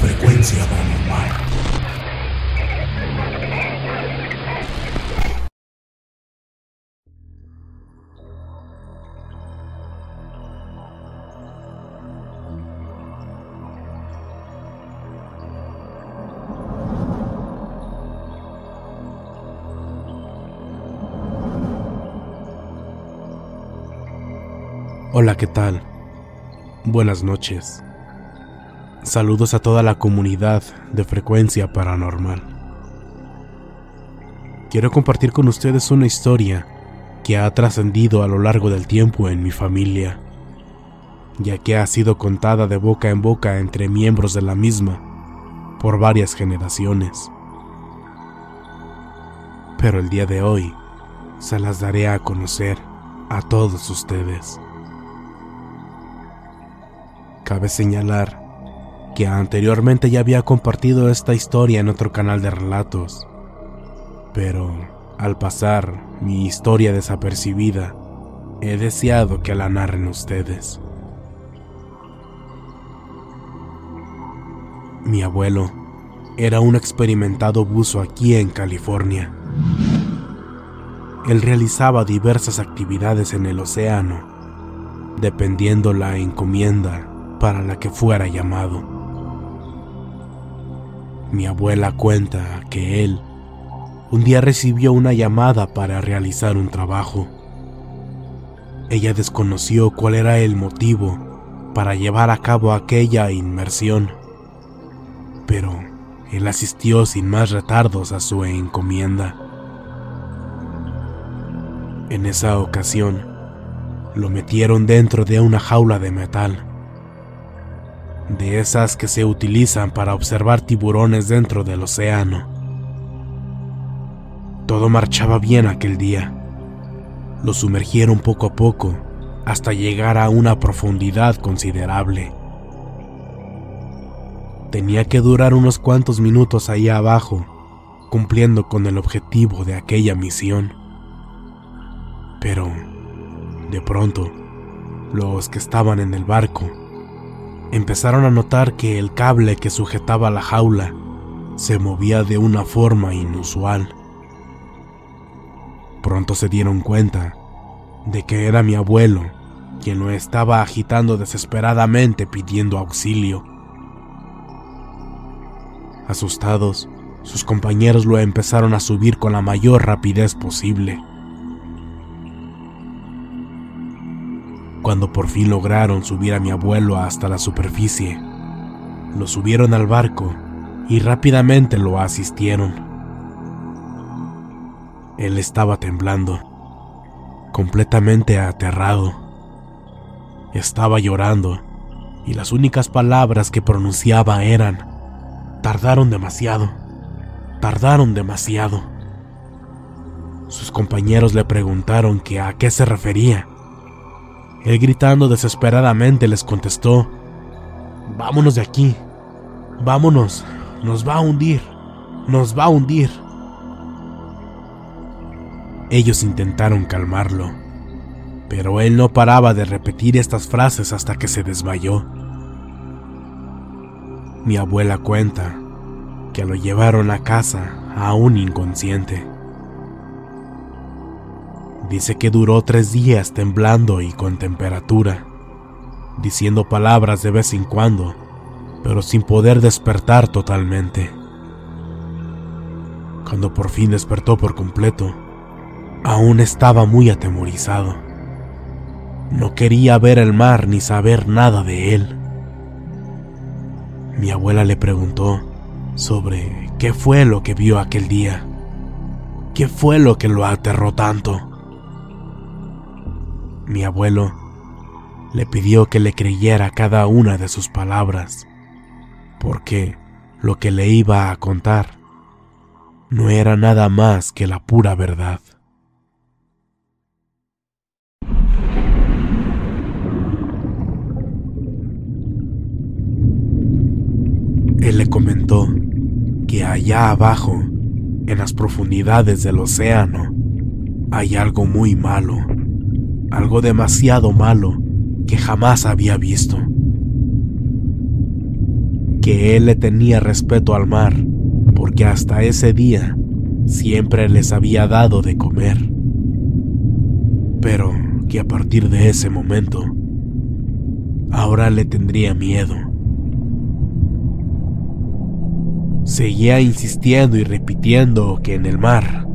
Frecuencia Hola, ¿qué tal? Buenas noches. Saludos a toda la comunidad de frecuencia paranormal. Quiero compartir con ustedes una historia que ha trascendido a lo largo del tiempo en mi familia, ya que ha sido contada de boca en boca entre miembros de la misma por varias generaciones. Pero el día de hoy se las daré a conocer a todos ustedes. Cabe señalar que anteriormente ya había compartido esta historia en otro canal de relatos, pero al pasar mi historia desapercibida, he deseado que la narren ustedes. Mi abuelo era un experimentado buzo aquí en California. Él realizaba diversas actividades en el océano, dependiendo la encomienda para la que fuera llamado. Mi abuela cuenta que él un día recibió una llamada para realizar un trabajo. Ella desconoció cuál era el motivo para llevar a cabo aquella inmersión, pero él asistió sin más retardos a su encomienda. En esa ocasión, lo metieron dentro de una jaula de metal de esas que se utilizan para observar tiburones dentro del océano. Todo marchaba bien aquel día. Lo sumergieron poco a poco hasta llegar a una profundidad considerable. Tenía que durar unos cuantos minutos ahí abajo, cumpliendo con el objetivo de aquella misión. Pero, de pronto, los que estaban en el barco empezaron a notar que el cable que sujetaba la jaula se movía de una forma inusual. Pronto se dieron cuenta de que era mi abuelo quien lo estaba agitando desesperadamente pidiendo auxilio. Asustados, sus compañeros lo empezaron a subir con la mayor rapidez posible. Cuando por fin lograron subir a mi abuelo hasta la superficie, lo subieron al barco y rápidamente lo asistieron. Él estaba temblando. completamente aterrado. Estaba llorando y las únicas palabras que pronunciaba eran, tardaron demasiado, tardaron demasiado. Sus compañeros le preguntaron que a qué se refería. Él gritando desesperadamente les contestó, Vámonos de aquí, vámonos, nos va a hundir, nos va a hundir. Ellos intentaron calmarlo, pero él no paraba de repetir estas frases hasta que se desmayó. Mi abuela cuenta que lo llevaron a casa aún inconsciente. Dice que duró tres días temblando y con temperatura, diciendo palabras de vez en cuando, pero sin poder despertar totalmente. Cuando por fin despertó por completo, aún estaba muy atemorizado. No quería ver el mar ni saber nada de él. Mi abuela le preguntó sobre qué fue lo que vio aquel día, qué fue lo que lo aterró tanto. Mi abuelo le pidió que le creyera cada una de sus palabras, porque lo que le iba a contar no era nada más que la pura verdad. Él le comentó que allá abajo, en las profundidades del océano, hay algo muy malo algo demasiado malo que jamás había visto. Que él le tenía respeto al mar porque hasta ese día siempre les había dado de comer. Pero que a partir de ese momento, ahora le tendría miedo. Seguía insistiendo y repitiendo que en el mar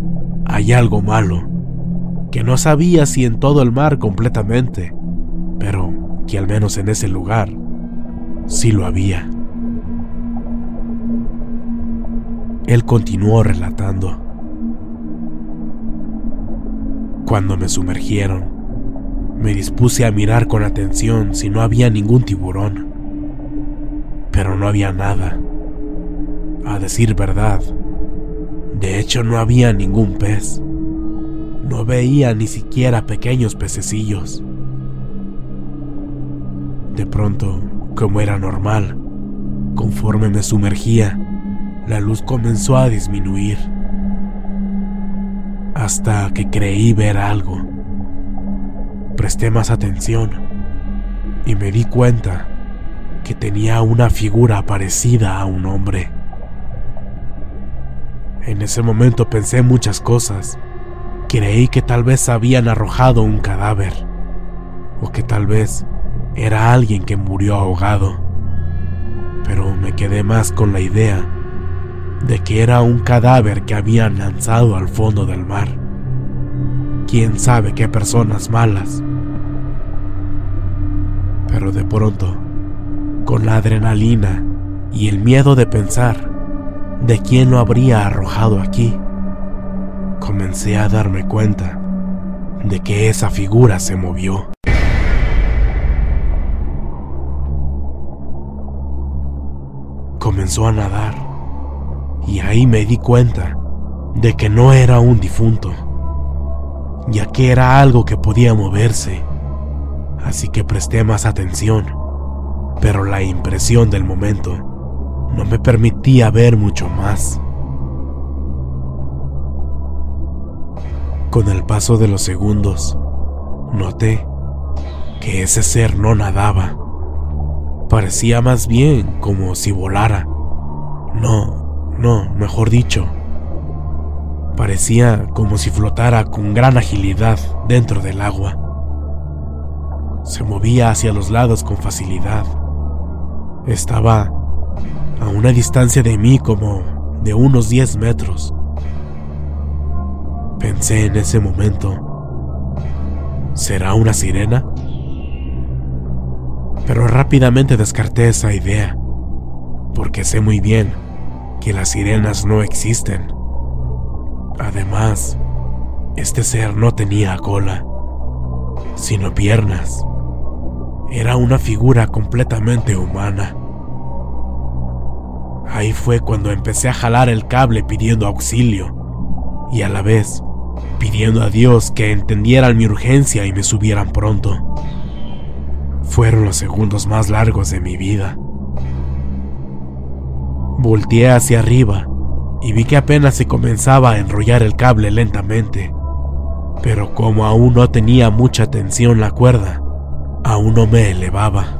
hay algo malo que no sabía si en todo el mar completamente, pero que al menos en ese lugar sí lo había. Él continuó relatando. Cuando me sumergieron, me dispuse a mirar con atención si no había ningún tiburón, pero no había nada. A decir verdad, de hecho no había ningún pez. No veía ni siquiera pequeños pececillos. De pronto, como era normal, conforme me sumergía, la luz comenzó a disminuir. Hasta que creí ver algo. Presté más atención y me di cuenta que tenía una figura parecida a un hombre. En ese momento pensé muchas cosas Creí que tal vez habían arrojado un cadáver, o que tal vez era alguien que murió ahogado, pero me quedé más con la idea de que era un cadáver que habían lanzado al fondo del mar. Quién sabe qué personas malas. Pero de pronto, con la adrenalina y el miedo de pensar de quién lo habría arrojado aquí, comencé a darme cuenta de que esa figura se movió. Comenzó a nadar y ahí me di cuenta de que no era un difunto, ya que era algo que podía moverse, así que presté más atención, pero la impresión del momento no me permitía ver mucho más. Con el paso de los segundos, noté que ese ser no nadaba. Parecía más bien como si volara. No, no, mejor dicho. Parecía como si flotara con gran agilidad dentro del agua. Se movía hacia los lados con facilidad. Estaba a una distancia de mí como de unos 10 metros. Pensé en ese momento, ¿será una sirena? Pero rápidamente descarté esa idea, porque sé muy bien que las sirenas no existen. Además, este ser no tenía cola, sino piernas. Era una figura completamente humana. Ahí fue cuando empecé a jalar el cable pidiendo auxilio y a la vez pidiendo a Dios que entendieran mi urgencia y me subieran pronto. Fueron los segundos más largos de mi vida. Volteé hacia arriba y vi que apenas se comenzaba a enrollar el cable lentamente, pero como aún no tenía mucha tensión la cuerda, aún no me elevaba.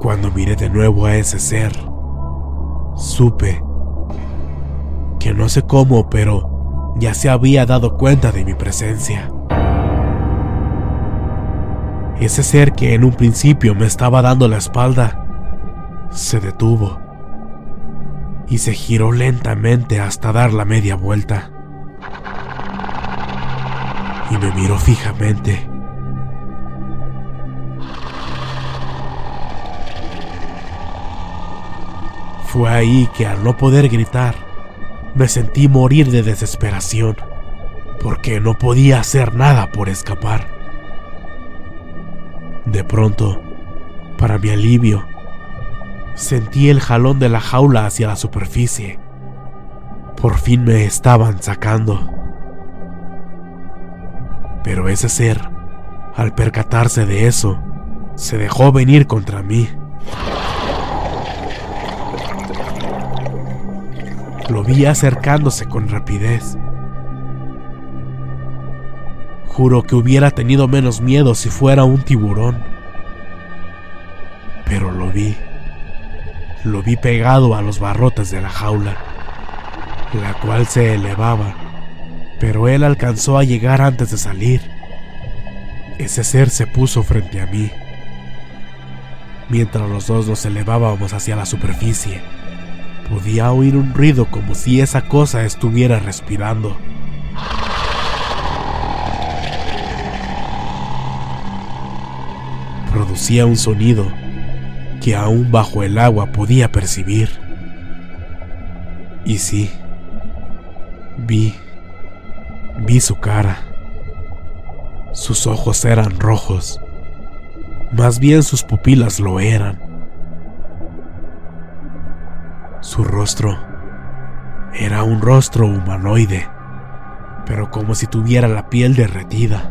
Cuando miré de nuevo a ese ser, supe no sé cómo, pero ya se había dado cuenta de mi presencia. Ese ser que en un principio me estaba dando la espalda, se detuvo y se giró lentamente hasta dar la media vuelta. Y me miró fijamente. Fue ahí que al no poder gritar, me sentí morir de desesperación, porque no podía hacer nada por escapar. De pronto, para mi alivio, sentí el jalón de la jaula hacia la superficie. Por fin me estaban sacando. Pero ese ser, al percatarse de eso, se dejó venir contra mí. Lo vi acercándose con rapidez. Juro que hubiera tenido menos miedo si fuera un tiburón. Pero lo vi. Lo vi pegado a los barrotes de la jaula, la cual se elevaba, pero él alcanzó a llegar antes de salir. Ese ser se puso frente a mí, mientras los dos nos elevábamos hacia la superficie. Podía oír un ruido como si esa cosa estuviera respirando. Producía un sonido que aún bajo el agua podía percibir. Y sí, vi, vi su cara. Sus ojos eran rojos, más bien sus pupilas lo eran. Su rostro era un rostro humanoide, pero como si tuviera la piel derretida.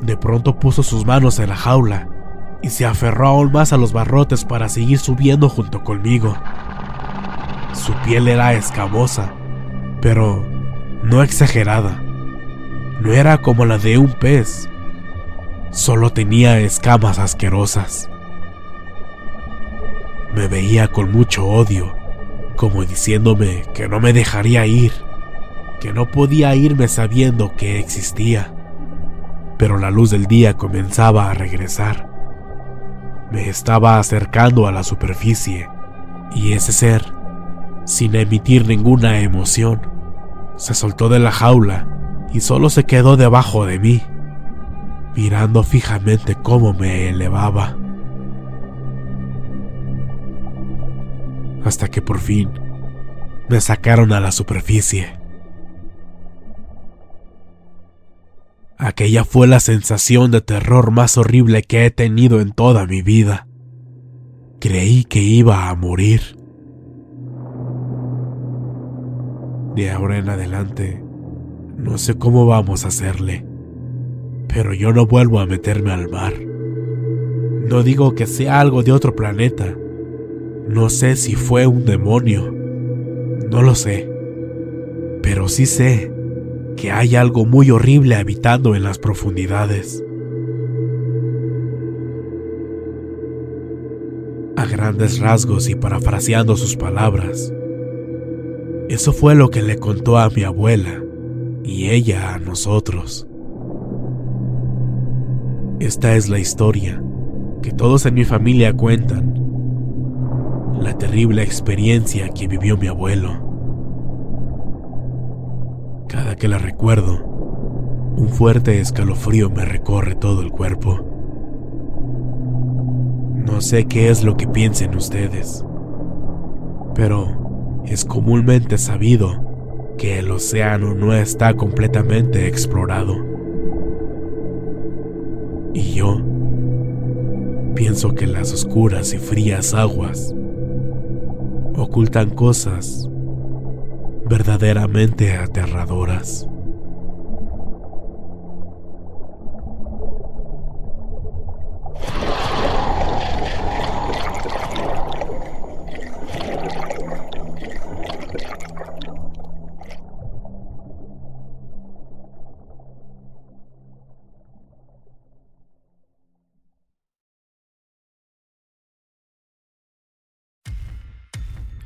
De pronto puso sus manos en la jaula y se aferró aún más a los barrotes para seguir subiendo junto conmigo. Su piel era escamosa, pero no exagerada. No era como la de un pez, solo tenía escamas asquerosas. Me veía con mucho odio, como diciéndome que no me dejaría ir, que no podía irme sabiendo que existía. Pero la luz del día comenzaba a regresar. Me estaba acercando a la superficie, y ese ser, sin emitir ninguna emoción, se soltó de la jaula y solo se quedó debajo de mí, mirando fijamente cómo me elevaba. Hasta que por fin me sacaron a la superficie. Aquella fue la sensación de terror más horrible que he tenido en toda mi vida. Creí que iba a morir. De ahora en adelante, no sé cómo vamos a hacerle, pero yo no vuelvo a meterme al mar. No digo que sea algo de otro planeta, no sé si fue un demonio, no lo sé, pero sí sé que hay algo muy horrible habitando en las profundidades. A grandes rasgos y parafraseando sus palabras, eso fue lo que le contó a mi abuela y ella a nosotros. Esta es la historia que todos en mi familia cuentan la terrible experiencia que vivió mi abuelo. Cada que la recuerdo, un fuerte escalofrío me recorre todo el cuerpo. No sé qué es lo que piensen ustedes, pero es comúnmente sabido que el océano no está completamente explorado. Y yo pienso que las oscuras y frías aguas ocultan cosas verdaderamente aterradoras.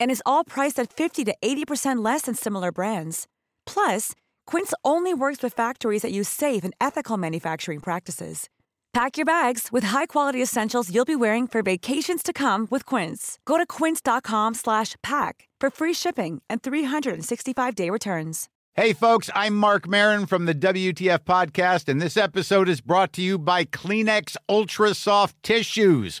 and is all priced at 50 to 80% less than similar brands. Plus, Quince only works with factories that use safe and ethical manufacturing practices. Pack your bags with high-quality essentials you'll be wearing for vacations to come with Quince. Go to quince.com/pack for free shipping and 365-day returns. Hey folks, I'm Mark Marin from the WTF podcast and this episode is brought to you by Kleenex Ultra Soft Tissues